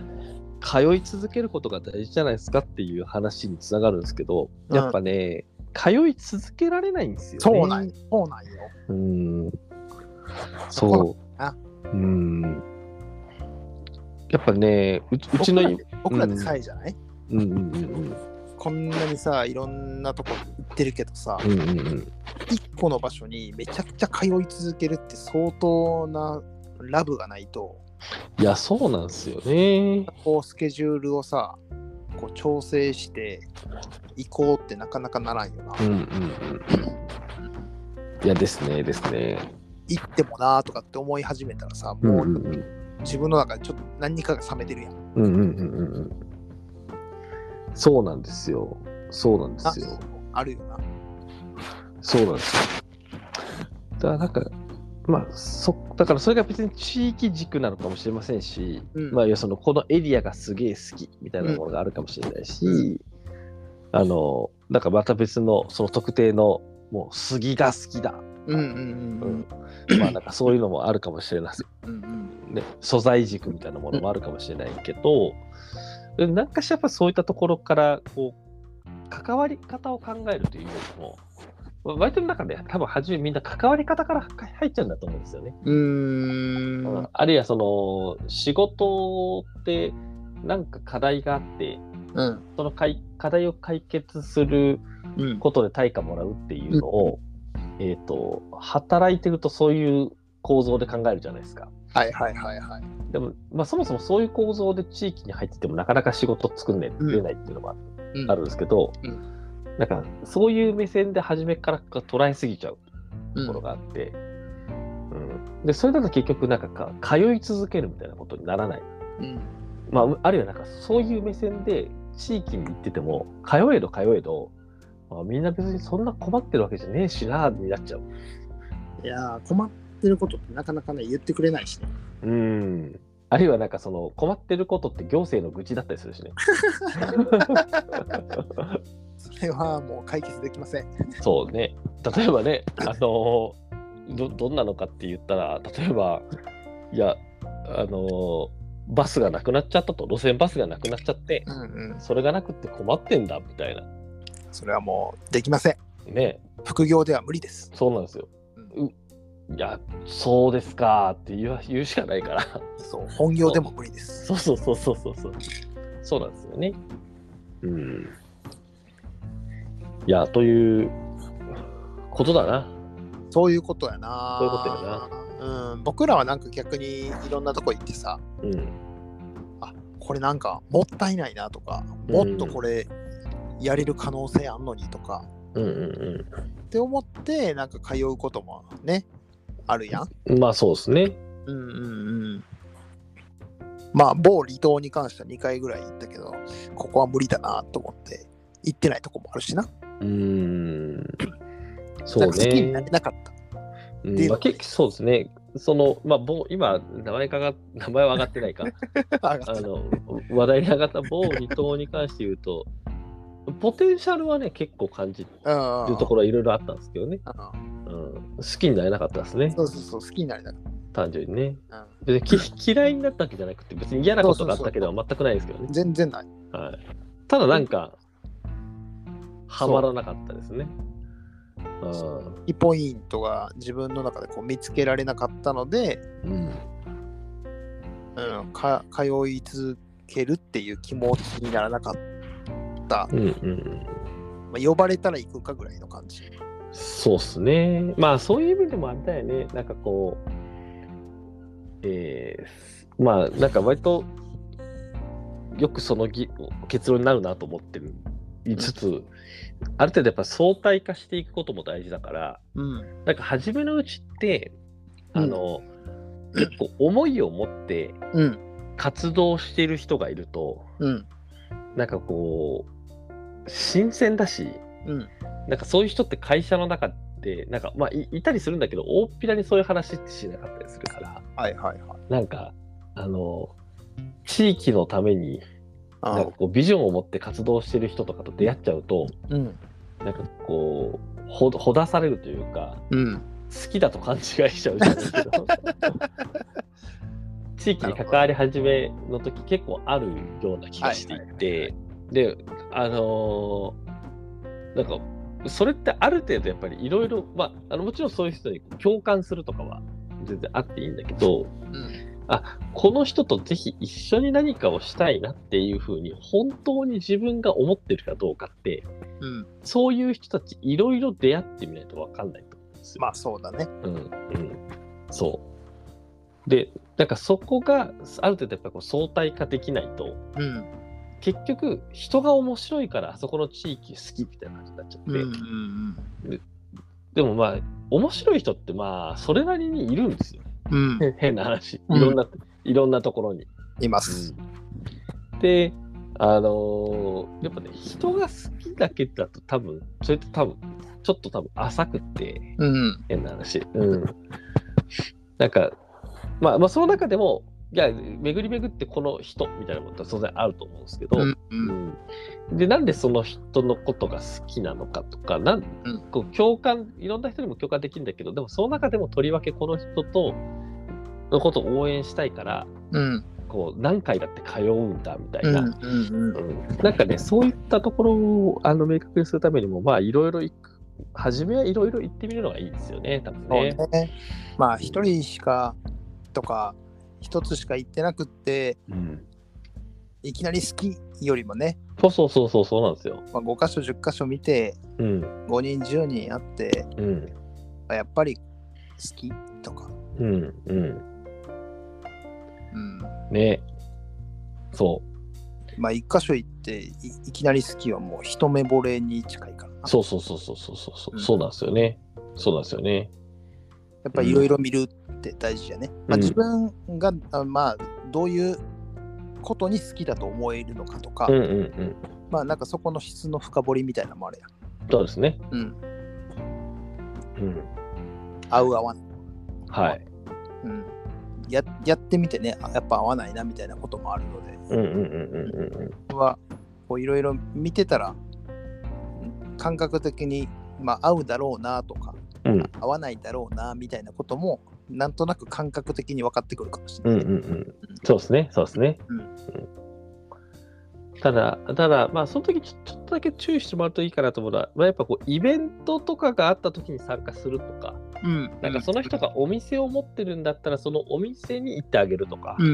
通い続けることが大事じゃないですかっていう話につながるんですけど、うん。やっぱね通い続けられないんですよね。そうなんよそうなんようん。そう。なうん。やっぱね、うちうちの、僕らで僕らでさえじゃない、うんうんうんこんなにさいろんなとこ行ってるけどさ、うん。うんうんうん。一個の場所にめちゃくちゃ通い続けるって相当なラブがないといや、そうなんですよね。こうスケジュールをさこう調整して行こうってなかなかならんよな、うんうんうん。いや、ですね、ですね。行ってもなーとかって思い始めたらさうんもううんうん。自分の中でちょっと何かが冷めてるやんうんうんうんうんうん。そうなんですよ。そうなんですよ。あるよなそうなんですよ。だからなんか、まあ、そだからそれが別に地域軸なのかもしれませんし、うん。まあ、要するにこのエリアがすげえ好きみたいなものがあるかもしれないし、うあの、なんかまた別のその特定のもう杉が好きだ。うんうんまあなんかそういうのもあるかもしれない。うんうん。うんね、素材軸みたいなものもあるかもしれないけど、なんかしらやっぱそういったところからこう関わり方を考えるというよりも、割となんかね、多分初めみんな関わり方から入っちゃうんだと思うんですよね。うーん。あるいはその仕事ってなんか課題があって、うん。そのかい課題を解決するうん。ことで対価もらうっていうのを、えっ、と、働いてるとそういう構造で考えるじゃないですか。はいはいはいはい。でも、まあ、そもそもそういう構造で地域に入っててもなかなか仕事作んねうん。れないっていうのがうん。あるんですけど、うんなんかそういう目線で初めから捉えすぎちゃううんところがあって、うんでそれだと結局なんかか通い続けるみたいなことにならない。うんまあ、あるいはなんかそういう目線で地域に行ってても通えど通えど、まあ、みんな別にそんな困ってるわけじゃねえしなになっちゃう。いやー困ってることってなかなかね言ってくれないしねうん。あるいはなんかその困ってることって行政の愚痴だったりするしね。それはもう解決できませんそうね。例えばね、あのど、どんなのかって言ったら、例えば、いや、あのバスがなくなっちゃったと、路線バスがなくなっちゃって、うんうんそれがなくって困ってんだみたいな。それはもうできませんね、副業では無理ですそうなんですよ。ういや、そうですかって言う言うしかないから。そう本業でも無理ですそうそうそうそうそうそう。そうなんですよね。うん。いや、ということだな。そういうことやな。そういうことやな。うん、僕らはなんか逆にいろんなとこ行ってさ、うん。あこれなんかもったいないなとか、もっとこれやれる可能性あんのにとか、うんうんって思ってなんか通うこともねあるやん。うん。まあそうですね。うんうんうん。まあ某離島に関しては2回ぐらい行ったけど、ここは無理だなと思って行ってないとこもあるしな。うーん。そうなんか好きになねれ。なかった。うんまあ、結構そうですね。その、まあ、某今、名前かが、名前は上がってないか。ああの、話題に上がった某離島に関して言うと、ポテンシャルはね、結構感じるうんところはいろいろあったんですけどね。うんうん、好きになれなかったですねそ。うそうそう、好きになれなかっ単純にね。た。うん別にき嫌いになったわけじゃなくて、別に嫌なことがあったわけでは全くないですけどね。全然ない。はい、ただなんか、はまらなかったですね。うんキーポイントが自分の中でこう見つけられなかったので、うんうん、か通い続けるっていう気持ちにならなかった。うんうんうんまあ、呼ばれたら行くかぐらいの感じ。そうっすね。まあそういう意味でもあれだよね。なんかこう、えー、まあなんか割とよくそのぎ結論になるなと思ってるつつ、ある程度やっぱ相対化していくことも大事だから、うん。なんか初めのうちって、あの、結構思いを持ってうん。活動している人がいると、うん。なんかこう、新鮮だし、うん。なんかそういう人って会社の中で、なんかまあいいたりするんだけど、大っぴらにそういう話ってしなかったりするから、はいはいはい。なんか、あの、地域のために、あなんかこうビジョンを持って活動してる人とかと出会っちゃうと、うん。なんかこう、ほほだされるというか、うん。好きだと勘違いしちゃうじゃないけど、地域に関わり始めの時結構あるような気がしていて、で、あのーなんか、それってある程度やっぱりいろいろ、まあ、あのもちろんそういう人に共感するとかは全然あっていいんだけど、うん。あこの人とぜひ一緒に何かをしたいなっていうふうに本当に自分が思ってるかどうかってうん。そういう人たちいろいろ出会ってみないと分かんないと思うんですよ。まあそうだね。うんうん、そう。で、なんかそこがある程度やっぱこう相対化できないとうん。結局人が面白いからあそこの地域好きみたいな感じになっちゃって、うんうんでもまあ面白い人ってまあそれなりにいるんですよ。うん。うん。変な話。うんいろんな、いろんなところに。います。で、あのーやっぱね、人が好きだけだと多分、それって多分、ちょっと多分浅くって、うん。変な話。うん。なんか、まあ、まあ、その中でも、いや、巡り巡ってこの人みたいなことは当然あると思うんですけど、うん。う。うんんで、なんでその人のことが好きなのかとか、なんうんこう共感、いろんな人にも共感できるんだけど、でもその中でもとりわけこの人とのことを応援したいから、うん。こう何回だって通うんだみたいうん。な、うん。うんなんかね、そういったところをあの明確にするためにも、まあ、いろいろ行く、初めはいろいろ行ってみるのがいいですよね、多分ね。そうね。まあ一人しかとか一つしか行ってなくってうん、いきなり好きよりもね、そうそうそうそう、そうなんですよ。まあ、5箇所10箇所見てうん、5人10人会ってうん、あやっぱり好きとか、うん、うん。うん、ね。そまあ1箇所行っていいきなり好きはもう一目惚れに近いからそうそうそうそうそうそう、うんそうなんですよね。そうなんですよね。やっぱりいろいろ見るって大事やね、まあ、うん自分があまあどういうことに好きだと思えるのかとか、うん、うん、うん。まあなんかそこの質の深掘りみたいなのもあるやんそうですね。うんうん。合う合わないはい。うん、ややってみてね、あやっぱ合わないなみたいなこともあるので、うん、うん、うん、うん、うん。僕はこういろいろ見てたら、うん感覚的に、まあ、合うだろうなとか、うん、合わないだろうなみたいなことも、なんとなく感覚的に分かってくるかもしれうん、ない。うん、うん。そうですね、そうですね。うん。うん。ただ、ただ、まあ、その時ちょちょっとだけ注意してもらうといいかなと思うのは、まあ、やっぱこう、イベントとかがあった時に参加するとか、うん。なんかその人がお店を持ってるんだったら、そのお店に行ってあげるとか、うんうん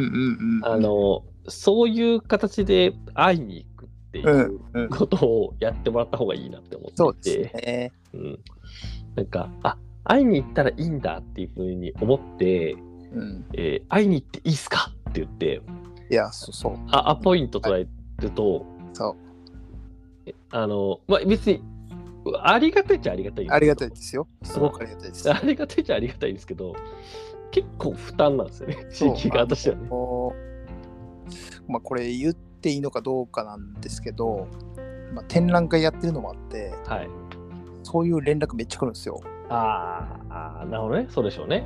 うん、あの、そういう形で会いに行くっていううんうん、ことをやってもらった方がいいなって思そうっていて、ですね。うん、なんか、あ会いに行ったらいいんだっていうふうに思って、うん。えー会いに行っていいっすか？って言って、いや、そうそう。あアポイント取られると、そう。あの、まあ、別に、ありがたいっちゃありがたいありがたいですよ。すごくありがたいです。ありがたいっちゃありがたいんですけど、結構負担なんですよね、地域側としてはね。まあ、これ言っていいのかどうかなんですけど、まあ、展覧会やってるのもあって、はい。そういう連絡めっちゃ来るんですよ。あーあー、なるほどね。そうでしょうね。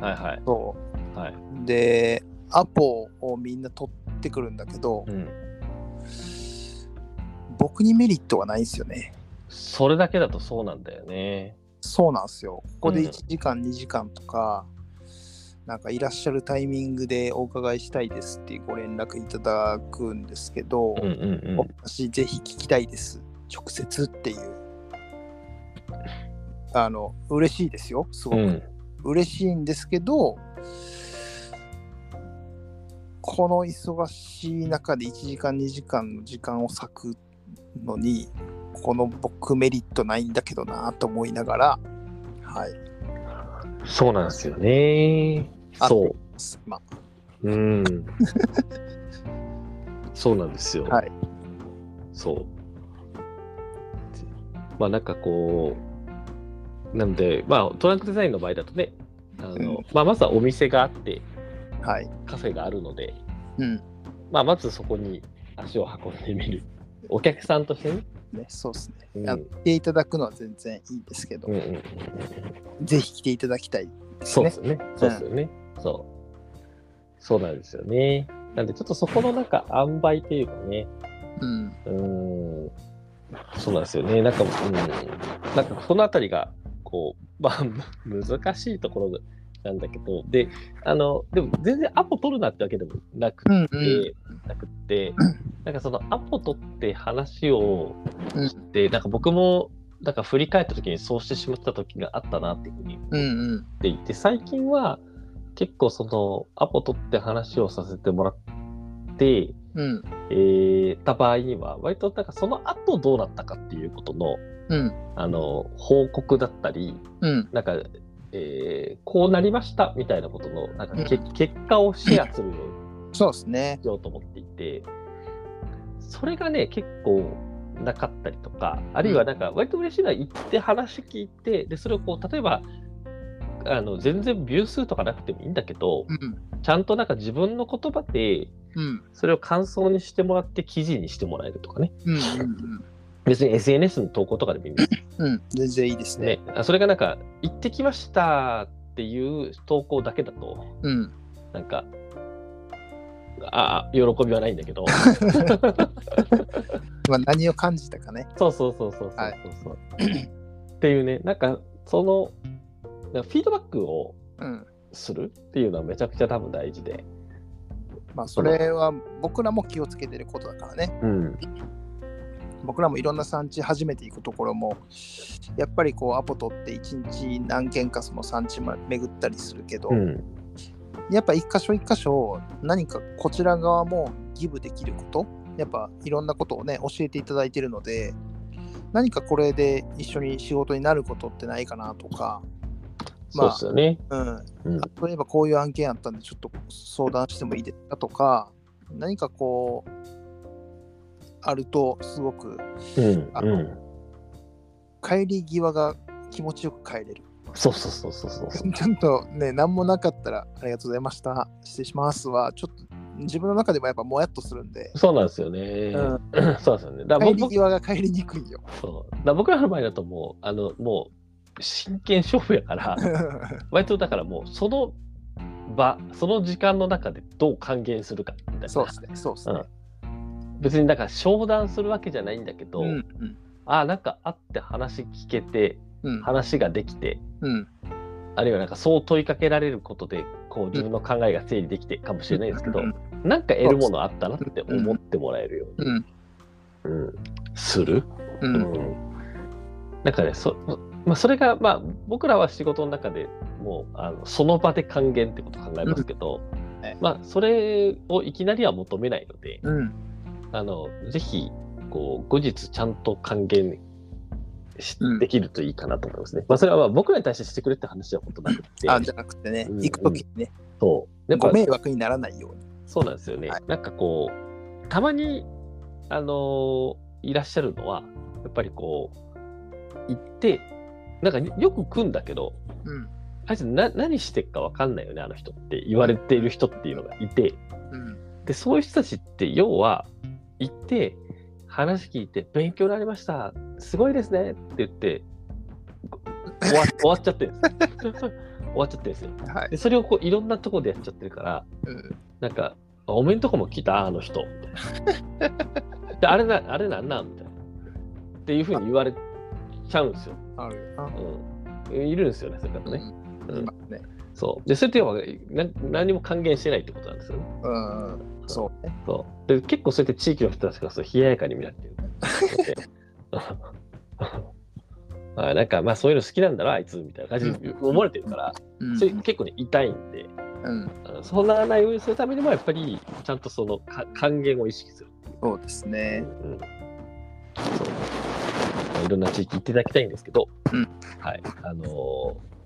はいはい。そはい。う。で、アポをみんな取ってくるんだけど、うん。僕にメリットはないんですよね。それだけだとそうなんだよね。そうなんですよ。ここでうん1時間、2時間とか、なんかいらっしゃるタイミングでお伺いしたいですっていうご連絡いただくんですけど、うんうんうん。私ぜひ聞きたいです。直接っていう。あの、嬉しいですよ。すごく。うん、嬉しいんですけど、この忙しい中で1時間、2時間の時間を割くのに、この僕メリットないんだけどなと思いながら、はい。そうなんですよね。あそう。まあ、うん。そうなんですよ。はい。そう。まあなんかこう、なんで、まあトランクデザインの場合だとね、あのうんまあ、まずはお店があって、はい。カフェがあるので、うん。まあ、まずそこに足を運んでみる。お客さんとしてね。ね、そうですね。うんやっていただくのは全然いいですけど、うんうんうんぜひ来ていただきたいですねそうです。よね。そうですよね。そう。そうなんですよね。なんで、ちょっとそこのなんか、塩梅っていうかね、うん。うーん、そうなんですよね。なんか、うん、なんかそのあたりが、こう、まあ、む難しいところなんだけど、で、あの、でも全然アポ取るなってわけでもなくて、うんうんなくって、なんかそのアポ取って話をうんして、なんか僕も、なんか振り返った時にそうしてしまった時があったなっていうふうにうんうん。思っていて、最近は結構そのアポ取って話をさせてもらって、うん。えーた場合には、割となんかその後どうなったかっていうことの、うん。あの、報告だったり、うん。なんか、えーこうなりましたみたいなことの、なんかけ、う結果をシェアするようにそうですね。しようと思っていて、それがね、結構なかったりとか、あるいはなんか、割と嬉しいのは行って話聞いて、で、それをこう、例えば、あの全然ビュー数とかなくてもいいんだけど、うん。ちゃんとなんか自分の言葉で、うん。それを感想にしてもらって記事にしてもらえるとかね。うん。うん。別に SNS の投稿とかでもいいんですうん。全然いいですね。ね。あそれがなんか、行ってきましたっていう投稿だけだと、うん。なんか、ああ、喜びはないんだけど。まあ、何を感じたかね。そうそうそうそうそうそう、はいっていうね、なんか、その、フィードバックをうん。するっていうのはめちゃくちゃ多分大事で。まあ、それは僕らも気をつけてることだからね。うん。僕らもいろんな産地初めて行くところも、やっぱりこうアポ取って一日何軒かその産地ま巡ったりするけど、うん。やっぱ一箇所一箇所何かこちら側もギブできること、やっぱいろんなことをね、教えていただいてるので、何かこれで一緒に仕事になることってないかなとか、そうですよね。うん、うん。例えばこういう案件あったんでちょっと相談してもいいですかとか何かこうあるとすごくうん。あのうん。帰り際が気持ちよく帰れるそうそうそうそうそうそう。ちゃんとね何もなかったらありがとうございました失礼しますはちょっと自分の中でもやっぱもやっとするんで、そうなんですよね。うん そうですよね。だから帰り僕際が帰りにくいよそうだ僕らの場合だともう、あの、もう、真剣勝負やから、割とだからもう、その場、その時間の中でどう還元するかみたいな。そうですねそうですね別にだから商談するわけじゃないんだけど、うんうん。ああ、なんか会って話聞けて、うん。話ができて、うん。あるいはなんかそう問いかけられることで、こう自分の考えが整理できてかもしれないですけど、うん。なんか得るものあったなって思ってもらえるように、うん。うん。する？ううん。んなんかね、そ,、まあ、それが、まあ、僕らは仕事の中でもうあのその場で還元ってことを考えますけど、まあ、それをいきなりは求めないので、うんあのぜひこう後日ちゃんと還元できるといいかなと思いますね。まあ、それはまあ僕らに対してしてくれって話は本当なくて、あじゃなくてね、うん行くときにね、そう。ご迷惑にならないように。そうなんですよね。はいなんかこう、たまに、あのーいらっしゃるのは、やっぱりこう、行って、なんかよく来んだけど、うん。あいつな何してっかわかんないよね、あの人って言われている人っていうのがいて、うん。で、そういう人たちって、要は、行って、話聞いて、勉強になりました、すごいですねって言って、終わ 終わっちゃってるんです。終わっちゃってるんですよ。はい。で、それをこういろんなところでやっちゃってるから、うん。なんか、あおめんとこも来たあの人。みたいなで、あれな、あれなんなん？みたいな。っていうふうに言われちゃうんですよ。あ。うん。いるんですよね、それからね。う。うんん今ね。そう。で、それって何も還元してないってことなんですよね。うん。そうね。そう。で、結構そうやって地域の人たちがそう冷ややかに見られてる。あなんか、まあそういうの好きなんだろ、あいつみたいな感じで思われてるから、うんそれ結構ね、痛いんで、うん。そうならないようにするためにも、やっぱりちゃんとそのか還元を意識する。そうですね。うんそうまあいろんな地域行っていただきたいんですけど、うんはい。あのー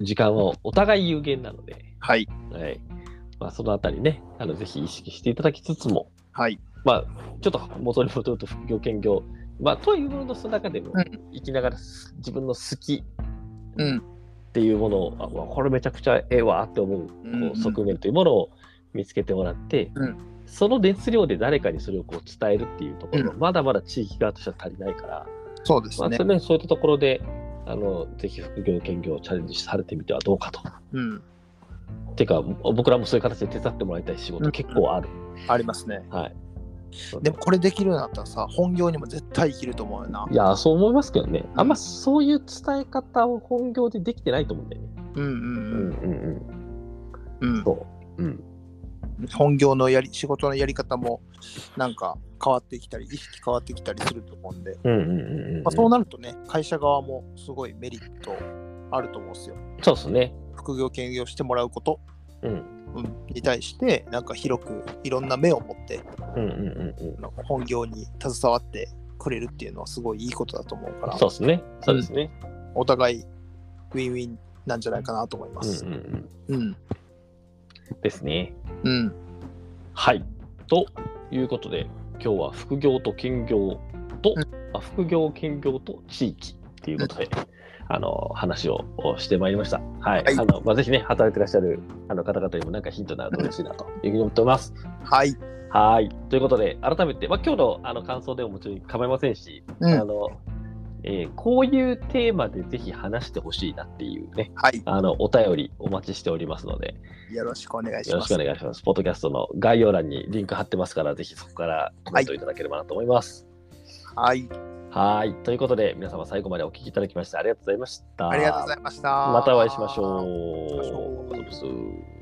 時間をお互い有限なので、はい。はい。まあ、そのあたりね、あのぜひ意識していただきつつも、はい。まあ、ちょっと元に戻ると副業、兼業、まあ、というもののその中でも、うん生きながらす自分の好きうん。っていうものを、あわこれめちゃくちゃええわって思うこうんうんう側面というものを見つけてもらって、うんその熱量で誰かにそれをこう伝えるっていうところ、うまだまだ地域側としては足りないから、まあそうですねそ。れねそういったところで、あのぜひ副業、兼業をチャレンジされてみてはどうかと。うん。てか、僕らもそういう形で手伝ってもらいたい仕事うん結構ある。ありますね。はい。でもこれできるようになったらさ、本業にも絶対生きると思うよな。いや、そう思いますけどね。あんまそういう伝え方を本業でできてないと思うんだよね。うんうんうんうんうん。うん。そう。うん。本業のやり仕事のやり方もなんか変わってきたり意識変わってきたりすると思うんで、うんうんうんうん。まあ、そうなるとね会社側もすごいメリットあると思うんですよそうですね。副業兼業してもらうこと、うん。うん、に対してなんか広くいろんな目を持ってうんうんうん本業に携わってくれるっていうのはすごいいいことだと思うからそうですね。そうですね。お互いウィンウィンなんじゃないかなと思いますうんうんうん。うんですね。うんはい。ということで、今日は副業と兼業と、うんあ副業、兼業と地域っていうことで、あの話をしてまいりました。はい。はいあのまあ、ぜひね、働いてらっしゃるあの方々にもなんかヒントになると嬉しいなというふうに思っております。はいはい。ということで、改めて、まあ、今日のあの感想でももちろん構いませんし、うんあのえーこういうテーマでぜひ話してほしいなっていうね、はいあのお便りお待ちしておりますので、よろしくお願いしよろしますくお願いします。ポッドキャストの概要欄にリンク貼ってますから、ぜひそこからコメントいただければなと思います。はいはい。ということで、皆様最後までお聞きいただきましてありがとうございました。ありがとうございましたまたお会いしましょう。